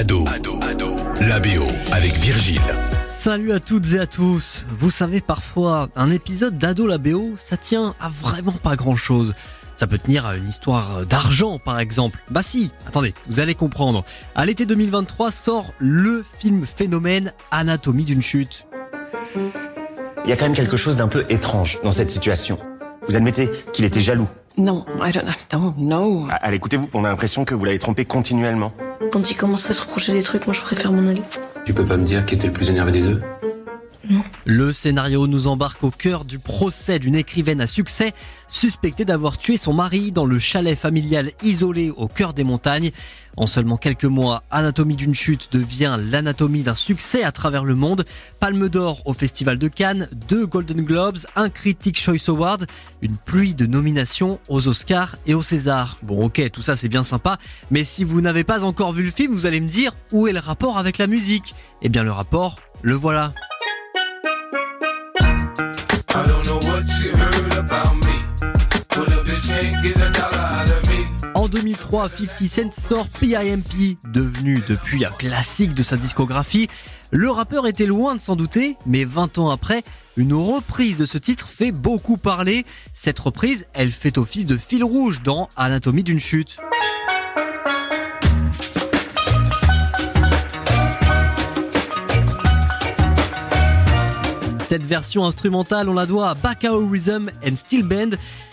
Ado, Ado, Ado, la BO avec Virgile. Salut à toutes et à tous. Vous savez, parfois, un épisode d'Ado la BO, ça tient à vraiment pas grand chose. Ça peut tenir à une histoire d'argent, par exemple. Bah si, attendez, vous allez comprendre. À l'été 2023 sort le film phénomène Anatomie d'une chute. Il y a quand même quelque chose d'un peu étrange dans cette situation. Vous admettez qu'il était jaloux? Non, I don't know. No, Ah, Allez, écoutez-vous, on a l'impression que vous l'avez trompé continuellement. Quand il commence à se reprocher des trucs, moi je préfère m'en aller. Tu peux pas me dire qui était le plus énervé des deux? Le scénario nous embarque au cœur du procès d'une écrivaine à succès, suspectée d'avoir tué son mari dans le chalet familial isolé au cœur des montagnes. En seulement quelques mois, Anatomie d'une chute devient l'anatomie d'un succès à travers le monde. Palme d'or au Festival de Cannes, deux Golden Globes, un Critic Choice Award, une pluie de nominations aux Oscars et aux Césars. Bon ok, tout ça c'est bien sympa, mais si vous n'avez pas encore vu le film, vous allez me dire où est le rapport avec la musique Eh bien le rapport, le voilà. En 2003, 50 Cent sort PIMP, devenu depuis un classique de sa discographie. Le rappeur était loin de s'en douter, mais 20 ans après, une reprise de ce titre fait beaucoup parler. Cette reprise, elle fait office de fil rouge dans Anatomie d'une chute. Cette version instrumentale, on la doit à Bacao Rhythm and Steel Band.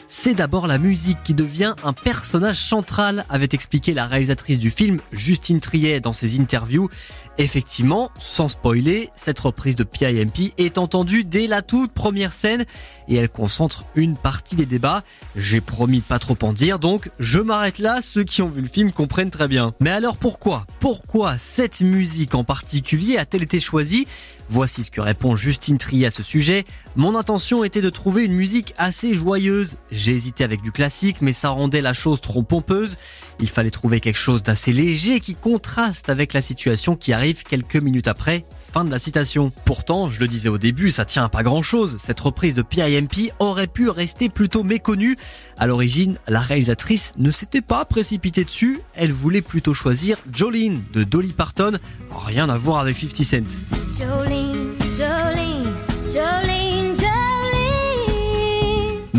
C'est d'abord la musique qui devient un personnage central, avait expliqué la réalisatrice du film, Justine Triet, dans ses interviews. Effectivement, sans spoiler, cette reprise de PIMP est entendue dès la toute première scène et elle concentre une partie des débats. J'ai promis de pas trop en dire, donc je m'arrête là, ceux qui ont vu le film comprennent très bien. Mais alors pourquoi? Pourquoi cette musique en particulier a-t-elle été choisie? Voici ce que répond Justine Trier à ce sujet. Mon intention était de trouver une musique assez joyeuse. J'ai hésité avec du classique, mais ça rendait la chose trop pompeuse. Il fallait trouver quelque chose d'assez léger qui contraste avec la situation qui arrive quelques minutes après. Fin de la citation. Pourtant, je le disais au début, ça tient à pas grand chose. Cette reprise de PIMP aurait pu rester plutôt méconnue. À l'origine, la réalisatrice ne s'était pas précipitée dessus. Elle voulait plutôt choisir Jolene de Dolly Parton. Rien à voir avec 50 Cent.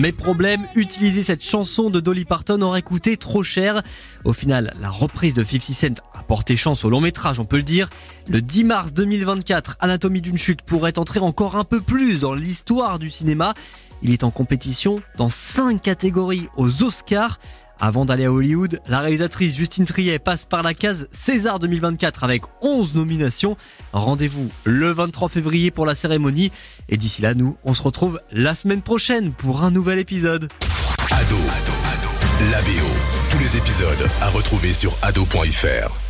Mais problème, utiliser cette chanson de Dolly Parton aurait coûté trop cher. Au final, la reprise de 50 Cent a porté chance au long métrage, on peut le dire. Le 10 mars 2024, Anatomie d'une chute pourrait entrer encore un peu plus dans l'histoire du cinéma. Il est en compétition dans 5 catégories aux Oscars. Avant d'aller à Hollywood, la réalisatrice Justine Triet passe par la case César 2024 avec 11 nominations. Rendez-vous le 23 février pour la cérémonie. Et d'ici là, nous, on se retrouve la semaine prochaine pour un nouvel épisode. Ado, Ado. Tous les épisodes à retrouver sur ado.fr.